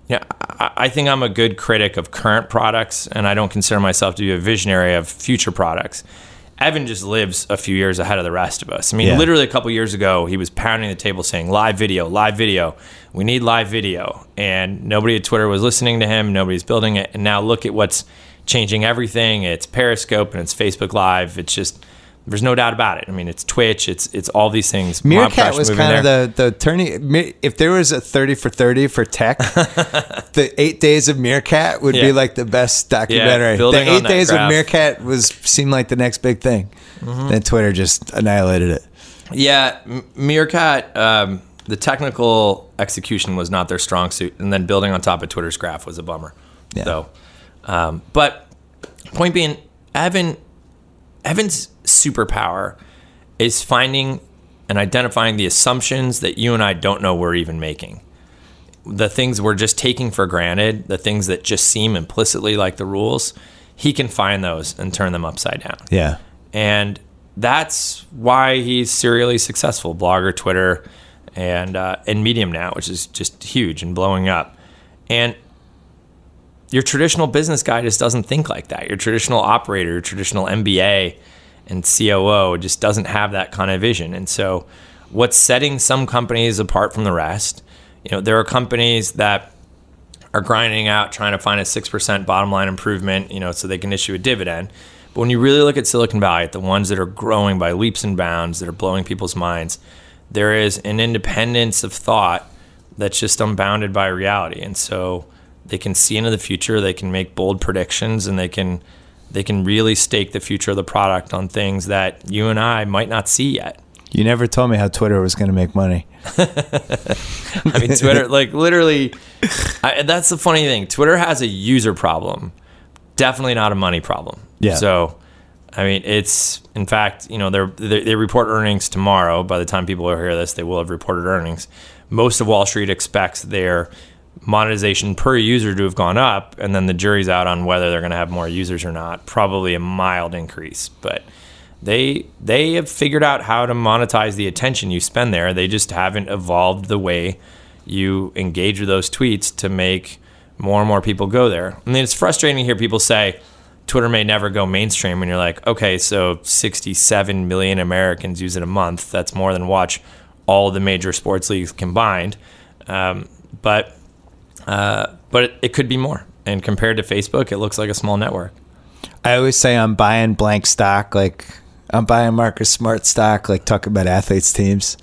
I, I think I'm a good critic of current products, and I don't consider myself to be a visionary of future products. Evan just lives a few years ahead of the rest of us. I mean, Yeah. literally a couple years ago, he was pounding the table saying, "Live video, live video. We need live video." And nobody at Twitter was listening to him. Nobody's building it. And now look at what's changing everything. It's Periscope and it's Facebook Live. It's just there's no doubt about it. I mean, it's Twitch. It's it's all these things. Meerkat was kind of the the turning. If there was a thirty for thirty for tech, (laughs) the eight days of Meerkat would Yeah. be like the best documentary. the eight days graph. of Meerkat was seemed like the next big thing. Mm-hmm. Then Twitter just annihilated it. Yeah, Meerkat. Um, the technical execution was not their strong suit, and then building on top of Twitter's graph was a bummer. Yeah. So, um, but point being, Evan, Evan's superpower is finding and identifying the assumptions that you and I don't know we're even making. The things we're just taking for granted, the things that just seem implicitly like the rules, he can find those and turn them upside down. Yeah, and that's why he's serially successful. Blogger twitter and uh, and medium now which is just huge and blowing up. And your traditional business guy just doesn't think like that. Your traditional operator your traditional mba and coo just doesn't have that kind of vision and so what's setting some companies apart from the rest you know there are companies that are grinding out trying to find a 6% bottom line improvement, you know, so they can issue a dividend. But when you really look at Silicon Valley, the ones that are growing by leaps and bounds, that are blowing people's minds, there is an independence of thought that's just unbounded by reality. And so they can see into the future, they can make bold predictions, and they can they can really stake the future of the product on things that you and I might not see yet. you never told me how Twitter was going to make money. (laughs) I mean, Twitter, (laughs) like literally, I, that's the funny thing. Twitter has a user problem, definitely not a money problem. Yeah. So, I mean, it's in fact, you know, they're, they they report earnings tomorrow. By the time people hear this, they will have reported earnings. Most of Wall Street expects their monetization per user to have gone up, and then the jury's out on whether they're going to have more users or not. Probably a mild increase, but they they have figured out how to monetize the attention you spend there. They just haven't evolved the way you engage with those tweets to make more and more people go there. I mean, it's frustrating to hear people say Twitter may never go mainstream when you're like, okay, so 67 million Americans use it a month. That's more than watch all the major sports leagues combined. Um, but uh, but it, it could be more. And compared to Facebook, it looks like a small network. I always say I'm buying blank stock, like I'm buying Marcus Smart stock, like talking about athletes teams.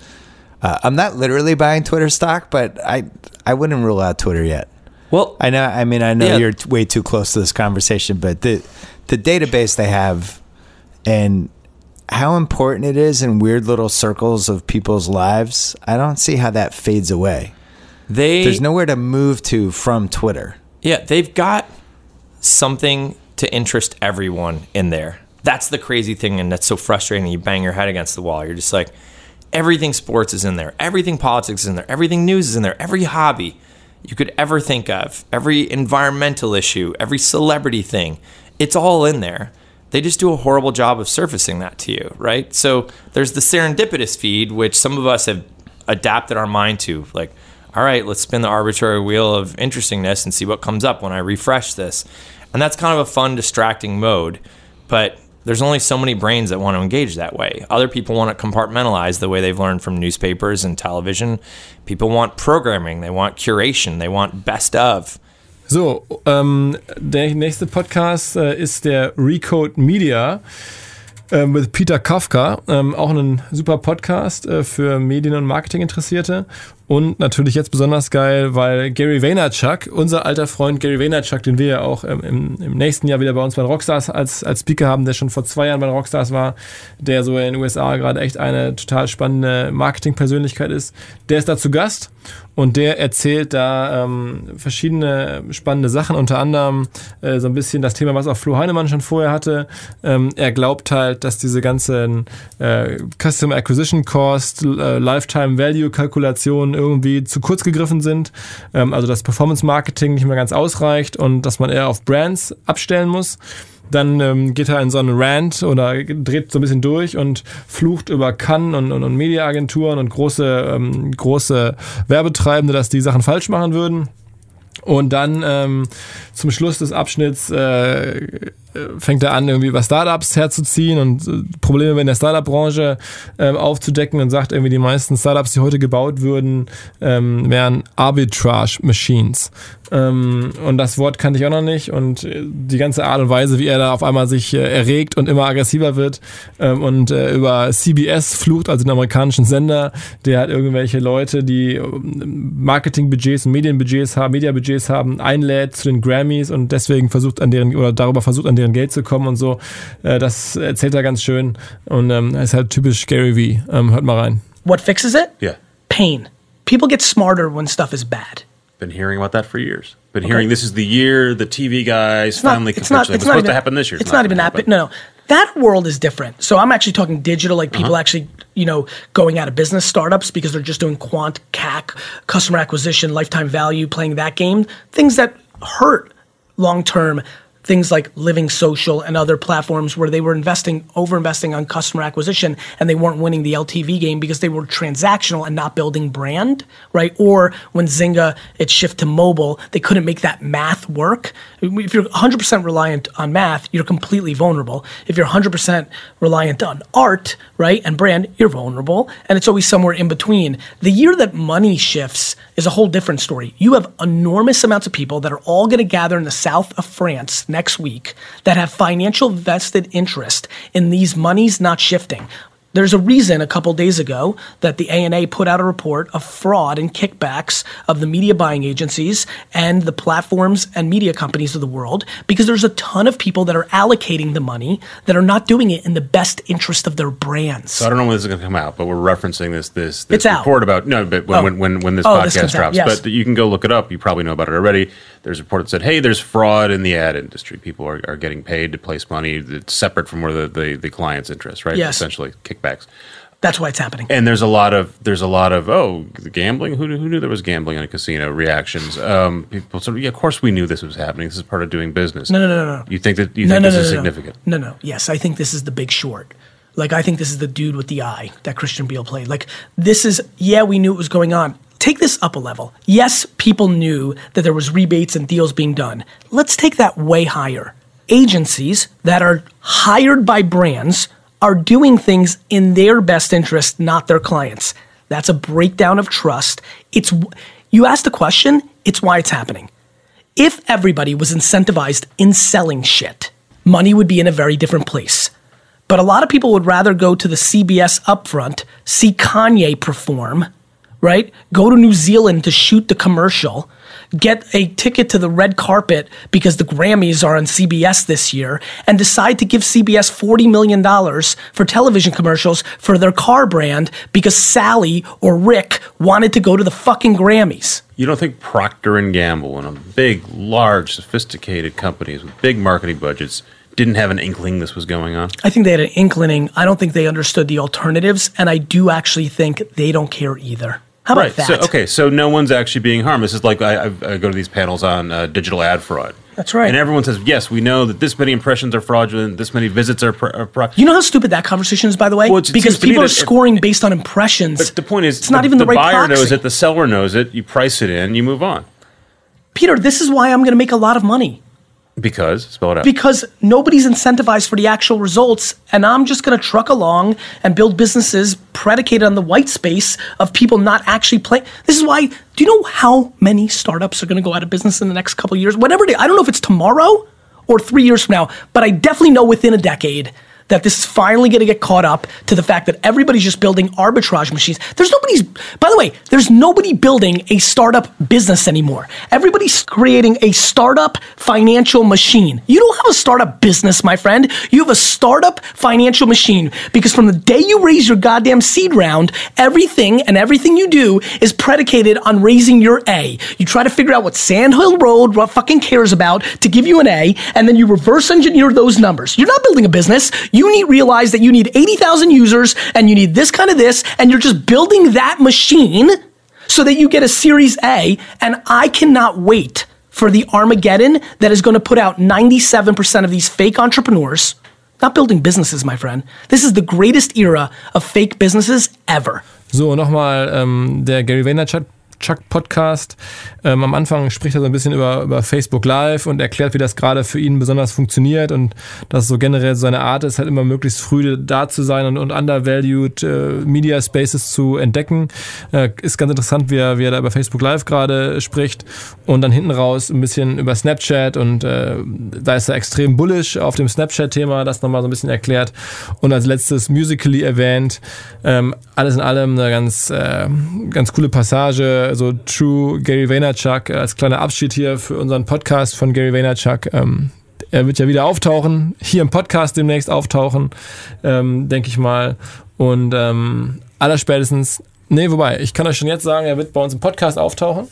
Uh, I'm not literally buying Twitter stock, but I I wouldn't rule out Twitter yet. Well, I know. I mean, I know Yeah. you're way too close to this conversation, but the the database they have and how important it is in weird little circles of people's lives, I don't see how that fades away. They There's nowhere to move to from Twitter. Yeah, they've got something to interest everyone in there. That's the crazy thing, and that's so frustrating. You bang your head against the wall. You're just like, everything sports is in there, everything politics is in there, everything news is in there, every hobby you could ever think of, every environmental issue, every celebrity thing. It's all in there. They just do a horrible job of surfacing that to you, right? So there's the serendipitous feed, which some of us have adapted our mind to. Like, all right, let's spin the arbitrary wheel of interestingness and see what comes up when I refresh this. And that's kind of a fun, distracting mode. But there's only so many brains that want to engage that way. Other people want to compartmentalize the way they've learned from newspapers and television. People want programming, they want curation, they want best of. So, ähm, der nächste Podcast äh, ist der Recode Media äh, mit Peter Kafka. Ähm, auch ein super Podcast äh, für Medien- und Marketinginteressierte. Und natürlich jetzt besonders geil, weil Gary Vaynerchuk, unser alter Freund Gary Vaynerchuk, den wir ja auch ähm, im, im nächsten Jahr wieder bei uns bei Rockstars als, als Speaker haben, der schon vor zwei Jahren bei Rockstars war, der so in den USA gerade echt eine total spannende Marketingpersönlichkeit ist, der ist da zu Gast und der erzählt da ähm, verschiedene spannende Sachen, unter anderem äh, so ein bisschen das Thema, was auch Flo Heinemann schon vorher hatte. Ähm, er glaubt halt, dass diese ganzen äh, Customer Acquisition Cost, äh, Lifetime Value Kalkulationen irgendwie zu kurz gegriffen sind. Ähm, also dass Performance Marketing nicht mehr ganz ausreicht und dass man eher auf Brands abstellen muss dann ähm, geht er in so einen Rant oder dreht so ein bisschen durch und flucht über Cannes und, und, und Mediaagenturen und große, ähm, große Werbetreibende, dass die Sachen falsch machen würden. Und dann ähm, zum Schluss des Abschnitts äh, fängt er an, irgendwie über Startups herzuziehen und äh, Probleme in der Startup-Branche ähm, aufzudecken und sagt irgendwie, die meisten Startups, die heute gebaut würden, ähm, wären Arbitrage-Machines. Ähm, und das Wort kannte ich auch noch nicht und äh, die ganze Art und Weise, wie er da auf einmal sich äh, erregt und immer aggressiver wird ähm, und äh, über CBS flucht, also den amerikanischen Sender, der hat irgendwelche Leute, die ähm, Marketingbudgets und Medienbudgets haben, Mediabudgets haben, einlädt zu den Grammys und deswegen versucht an deren oder darüber versucht an deren Geld zu kommen und so. Äh, das erzählt er ganz schön und ähm, ist halt typisch Gary V. Ähm, hört mal rein. What fixes it? Yeah. Pain. People get smarter when stuff is bad. Been hearing about that for years. Been hearing this is the year the TV guys It's not- finally it's not- capitulated. It's not supposed to even- happen this year. It's, not, even gonna happening. No, no. That world is different. So I'm actually talking digital, like people actually, you know, going out of business startups because they're just doing quant, CAC, customer acquisition, lifetime value, playing that game. Things that hurt long term. Things like Living Social and other platforms where they were investing, over investing on customer acquisition and they weren't winning the LTV game because they were transactional and not building brand, right? Or when Zynga, it shift to mobile, they couldn't make that math work. If you're 100% reliant on math, you're completely vulnerable. If you're 100% reliant on art, right, and brand, you're vulnerable. And it's always somewhere in between. The year that money shifts is a whole different story. You have enormous amounts of people that are all going to gather in the south of France next week that have financial vested interest in these monies not shifting. There's a reason a couple days ago that the ANA put out a report of fraud and kickbacks of the media buying agencies and the platforms and media companies of the world because there's a ton of people that are allocating the money that are not doing it in the best interest of their brands. So I don't know when this is going to come out, but we're referencing this this, this It's out. report about no, but when Oh. when, when, when this Oh, this podcast out, drops, yes. but you can go look it up. You probably know about it already. There's a report that said, hey, there's fraud in the ad industry. People are, are getting paid to place money that's separate from where the, the, the client's interest, right? Yes. Essentially, kickbacks. That's why it's happening. And there's a lot of there's a lot of oh the gambling who knew, who knew there was gambling in a casino reactions. Um, people sort of yeah, of course we knew this was happening. This is part of doing business. No, no, no, no. You think that you no, think no, this no, is significant? No, no. Yes, I think this is the big short. Like I think this is the dude with the eye that Christian Bale played. Like this is yeah, we knew it was going on. Take this up a level. Yes, people knew that there was rebates and deals being done. Let's take that way higher. Agencies that are hired by brands are doing things in their best interest, not their clients. That's a breakdown of trust. It's you asked the question, it's why it's happening. If everybody was incentivized in selling shit, money would be in a very different place. But a lot of people would rather go to the CBS upfront, see Kanye perform, right? Go to New Zealand to shoot the commercial, get a ticket to the red carpet because the Grammys are on CBS this year, and decide to give CBS $40 million for television commercials for their car brand because Sally or Rick wanted to go to the fucking Grammys. You don't think Procter and Gamble and a big, large, sophisticated companies with big marketing budgets didn't have an inkling this was going on? I think they had an inkling. I don't think they understood the alternatives, and I do actually think they don't care either. How about right. that? So okay. So no one's actually being harmed. This is like I, I, go to these panels on uh, digital ad fraud. That's right. And everyone says, yes, we know that this many impressions are fraudulent. This many visits are. Pr- are. You know how stupid that conversation is, by the way? Well, because seems to me people are that if- scoring based on impressions. But the point is, it's not the, even the, the right buyer proxy. knows it, the seller knows it. You price it in, you move on Peter, this is why I'm going to make a lot of money because spell it out. because nobody's incentivized for the actual results, and I'm just going to truck along and build businesses predicated on the white space of people not actually playing. This is why. Do you know how many startups are going to go out of business in the next couple years? Whatever is, I don't know if it's tomorrow or three years from now, but I definitely know within a decade that this is finally going to get caught up to the fact that everybody's just building arbitrage machines. There's nobody's, by the way, there's nobody building a startup business anymore. Everybody's creating a startup financial machine. You don't have a startup business, my friend. You have a startup financial machine because from the day you raise your goddamn seed round, everything and everything you do is predicated on raising your A. You try to figure out what Sandhill Road fucking cares about to give you an A, and then you reverse engineer those numbers. You're not building a business. You need realize that you need 80,000 users and you need this kind of this, and you're just building that machine so that you get a Series A. And I cannot wait for the Armageddon that is going to put out 97% of these fake entrepreneurs. Not building businesses, my friend. This is the greatest era of fake businesses ever. So, nochmal ähm, der Gary Vaynerchuk Chuck Podcast. Ähm, am Anfang spricht er so ein bisschen über, über Facebook Live und erklärt, wie das gerade für ihn besonders funktioniert und dass so generell seine Art ist, halt immer möglichst früh da zu sein und, und undervalued äh, Media Spaces zu entdecken. Äh, ist ganz interessant, wie er, wie er da über Facebook Live gerade spricht und dann hinten raus ein bisschen über Snapchat und äh, da ist er extrem bullish auf dem Snapchat-Thema, das nochmal so ein bisschen erklärt und als letztes Musically erwähnt. Ähm, alles in allem eine ganz, äh, ganz coole Passage also True Gary Vaynerchuk äh, als kleiner Abschied hier für unseren Podcast von Gary Vaynerchuk. Ähm, er wird ja wieder auftauchen, hier im Podcast demnächst auftauchen, ähm, denke ich mal. Und ähm, allerspätestens, nee, wobei, ich kann euch schon jetzt sagen, er wird bei uns im Podcast auftauchen.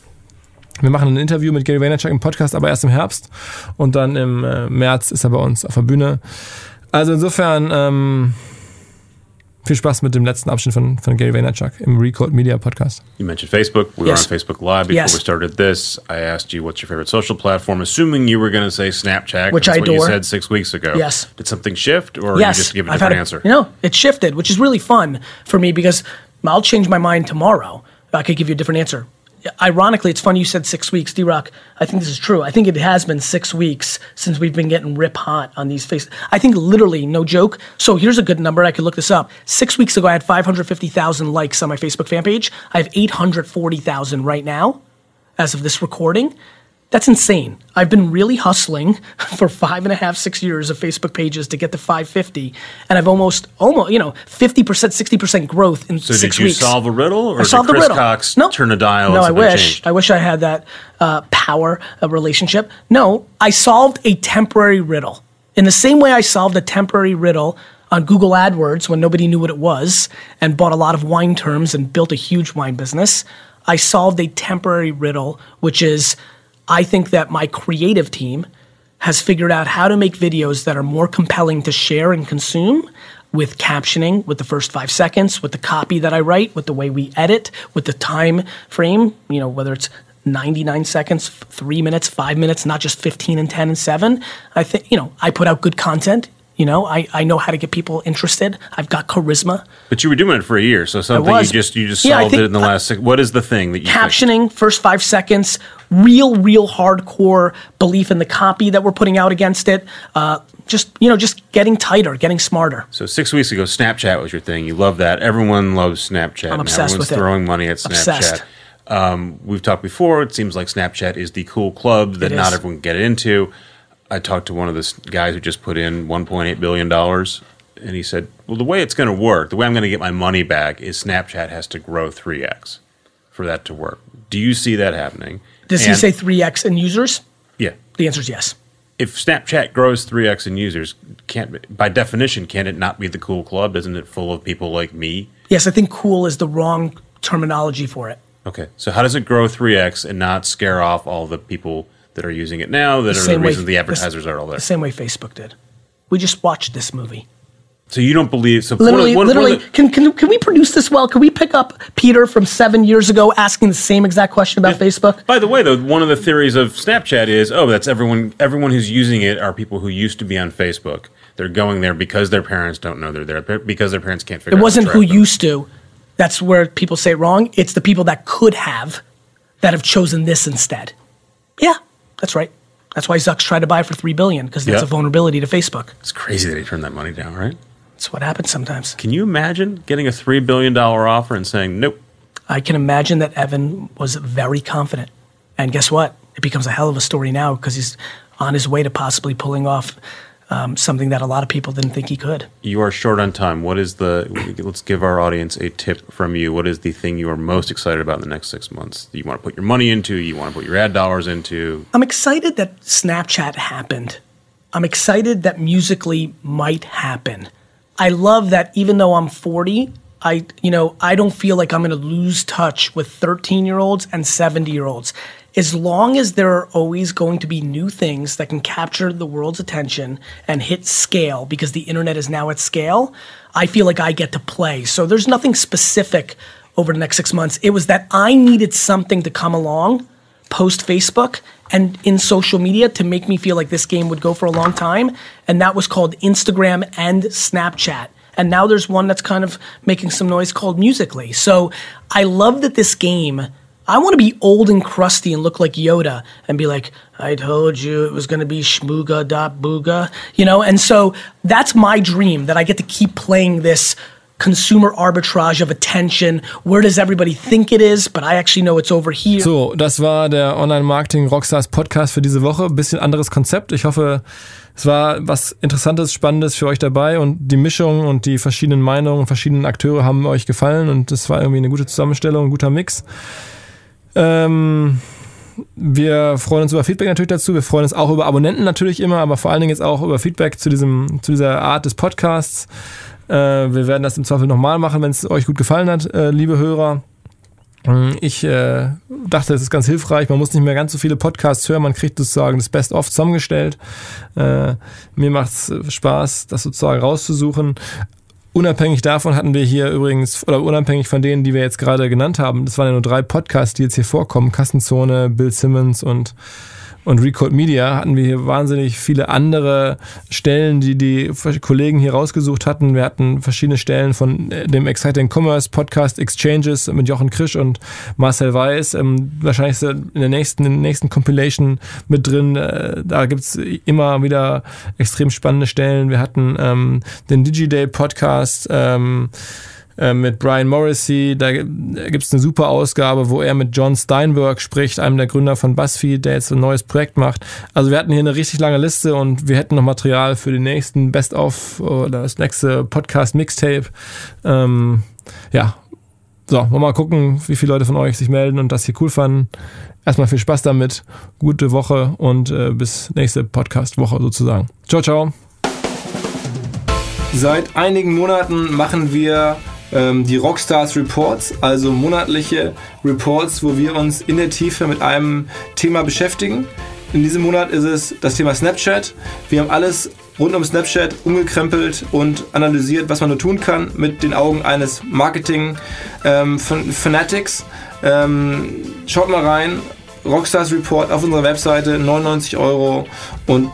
Wir machen ein Interview mit Gary Vaynerchuk im Podcast, aber erst im Herbst. Und dann im äh, März ist er bei uns auf der Bühne. Also insofern, ähm, viel Spaß mit dem letzten Abschnitt von, von Gary Vaynerchuk im Recode Media Podcast. You mentioned Facebook. We Yes. were on Facebook Live before Yes. we started this. I asked you what's your favorite social platform, assuming you were going to say Snapchat, Which that's I what you said six weeks ago. Yes. Did something shift, or yes, you just give a I've different had answer? You know, it shifted, which is really fun for me because I'll change my mind tomorrow. I could give you a different answer. Ironically, it's funny you said six weeks, D Rock. I think this is true. I think it has been six weeks since we've been getting rip hot on these faces. I think literally, no joke. So here's a good number. I could look this up. Six weeks ago, I had 550,000 likes on my Facebook fan page. I have 840,000 right now as of this recording. That's insane. I've been really hustling (laughs) for five and a half, six years of Facebook pages to get to 550, and I've almost, almost, you know, 50%, 60% growth in So six did you weeks. solve a riddle, or I did Chris riddle. Cox no. turn a dial? No, I wish. changed? I wish I had that uh, power of relationship. No, I solved a temporary riddle. In the same way I solved a temporary riddle on Google AdWords when nobody knew what it was and bought a lot of wine terms and built a huge wine business, I solved a temporary riddle, which is I think that my creative team has figured out how to make videos that are more compelling to share and consume with captioning, with the first five seconds, with the copy that I write, with the way we edit, with the time frame, you know, whether it's 99 seconds, three minutes, five minutes, not just 15 and 10 and seven. I think, you know, I put out good content. You know, I, I know how to get people interested. I've got charisma. But you were doing it for a year, so something you just you just Yeah, I solved think it in the I- last. Six, what is the thing that you captioning first five seconds real real hardcore belief in the copy that we're putting out against it uh, just you know just getting tighter getting smarter So six weeks ago, Snapchat was your thing. You love that. Everyone loves Snapchat. and obsessed everyone's with it. throwing money at Snapchat. Obsessed. Um, we've talked before. It seems like Snapchat is the cool club that not everyone can get into. I talked to one of the guys who just put in 1.8 billion dollars, and he said, "Well, the way it's going to work, the way I'm going to get my money back, is Snapchat has to grow 3x for that to work." Do you see that happening? does he say 3x in users Yeah. the answer is yes If Snapchat grows 3x in users, can't by definition can it not be the cool club? Isn't it full of people like me? yes i think cool is the wrong terminology for it Okay, so how does it grow 3x and not scare off all the people that are using it now that are the reason the the- advertisers are all there? the same way facebook did we just watched this movie So you don't believe so? literally one of- one literally the- can, can, can we produce this well can we pick up peter from seven years ago asking the same exact question about facebook by the way, though, one of the theories of Snapchat is, oh, that's everyone. Everyone who's using it are people who used to be on Facebook. They're going there because their parents don't know they're there, because their parents can't figure. It wasn't who them. used to. That's where people say it wrong. It's the people that could have that have chosen this instead. Yeah, that's right. That's why Zuck's tried to buy for three billion because that's Yeah. a vulnerability to Facebook. It's crazy that he turned that money down, right? That's what happens sometimes. Can you imagine getting a three billion dollar offer and saying nope? I can imagine that Evan was very confident. And guess what? It becomes a hell of a story now because he's on his way to possibly pulling off um, something that a lot of people didn't think he could. You are short on time. What is the? Let's give our audience a tip from you. What is the thing you are most excited about in the next six months? You want to put your money into? You want to put your ad dollars into? I'm excited that Snapchat happened. I'm excited that musically might happen. I love that even though I'm 40, I you know I don't feel like I'm going to lose touch with 13 year olds and 70 year olds. As long as there are always going to be new things that can capture the world's attention and hit scale because the internet is now at scale, I feel like I get to play. So there's nothing specific over the next six months. It was that I needed something to come along post Facebook and in social media to make me feel like this game would go for a long time. And that was called Instagram and Snapchat. And now there's one that's kind of making some noise called Musically. So I love that this game. I want to be old and crusty and look like Yoda and be like, I told you it was going to be shmooga dot booga, you know? And so that's my dream that I get to keep playing this consumer arbitrage of attention. Where does everybody think it is? But I actually know it's over here. So, das war der Online-Marketing Rockstars Podcast für diese Woche. Bisschen anderes Konzept. Ich hoffe, es war was Interessantes, Spannendes für euch dabei und die Mischung und die verschiedenen Meinungen, verschiedenen Akteure haben euch gefallen und es war irgendwie eine gute Zusammenstellung, ein guter Mix. Ähm, wir freuen uns über Feedback natürlich dazu. Wir freuen uns auch über Abonnenten natürlich immer, aber vor allen Dingen jetzt auch über Feedback zu, diesem, zu dieser Art des Podcasts. Äh, wir werden das im Zweifel nochmal machen, wenn es euch gut gefallen hat, äh, liebe Hörer. Ich äh, dachte, es ist ganz hilfreich. Man muss nicht mehr ganz so viele Podcasts hören. Man kriegt sozusagen das Best-of zusammengestellt. Äh, mir macht es Spaß, das sozusagen rauszusuchen. Unabhängig davon hatten wir hier übrigens, oder unabhängig von denen, die wir jetzt gerade genannt haben, das waren ja nur drei Podcasts, die jetzt hier vorkommen. Kassenzone, Bill Simmons und und Recode Media hatten wir hier wahnsinnig viele andere Stellen, die die Kollegen hier rausgesucht hatten. Wir hatten verschiedene Stellen von äh, dem Exciting Commerce Podcast Exchanges mit Jochen Krisch und Marcel Weiß. Ähm, wahrscheinlich ist in der nächsten, in der nächsten Compilation mit drin. Äh, da gibt's immer wieder extrem spannende Stellen. Wir hatten ähm, den DigiDay Podcast. Ähm, äh, mit Brian Morrissey. Da gibt es eine super Ausgabe, wo er mit John Steinberg spricht, einem der Gründer von BuzzFeed, der jetzt ein neues Projekt macht. Also wir hatten hier eine richtig lange Liste und wir hätten noch Material für den nächsten Best-of oder das nächste Podcast-Mixtape. Ähm, ja, so, wollen mal gucken, wie viele Leute von euch sich melden und das hier cool fanden. Erstmal viel Spaß damit, gute Woche und äh, bis nächste Podcast-Woche sozusagen. Ciao, ciao. Seit einigen Monaten machen wir ähm, die Rockstars Reports, also monatliche Reports, wo wir uns in der Tiefe mit einem Thema beschäftigen. In diesem Monat ist es das Thema Snapchat. Wir haben alles rund um Snapchat umgekrempelt und analysiert, was man nur tun kann mit den Augen eines Marketing-Fanatics. Ähm, ähm, schaut mal rein. Rockstars Report auf unserer Webseite, 99 Euro und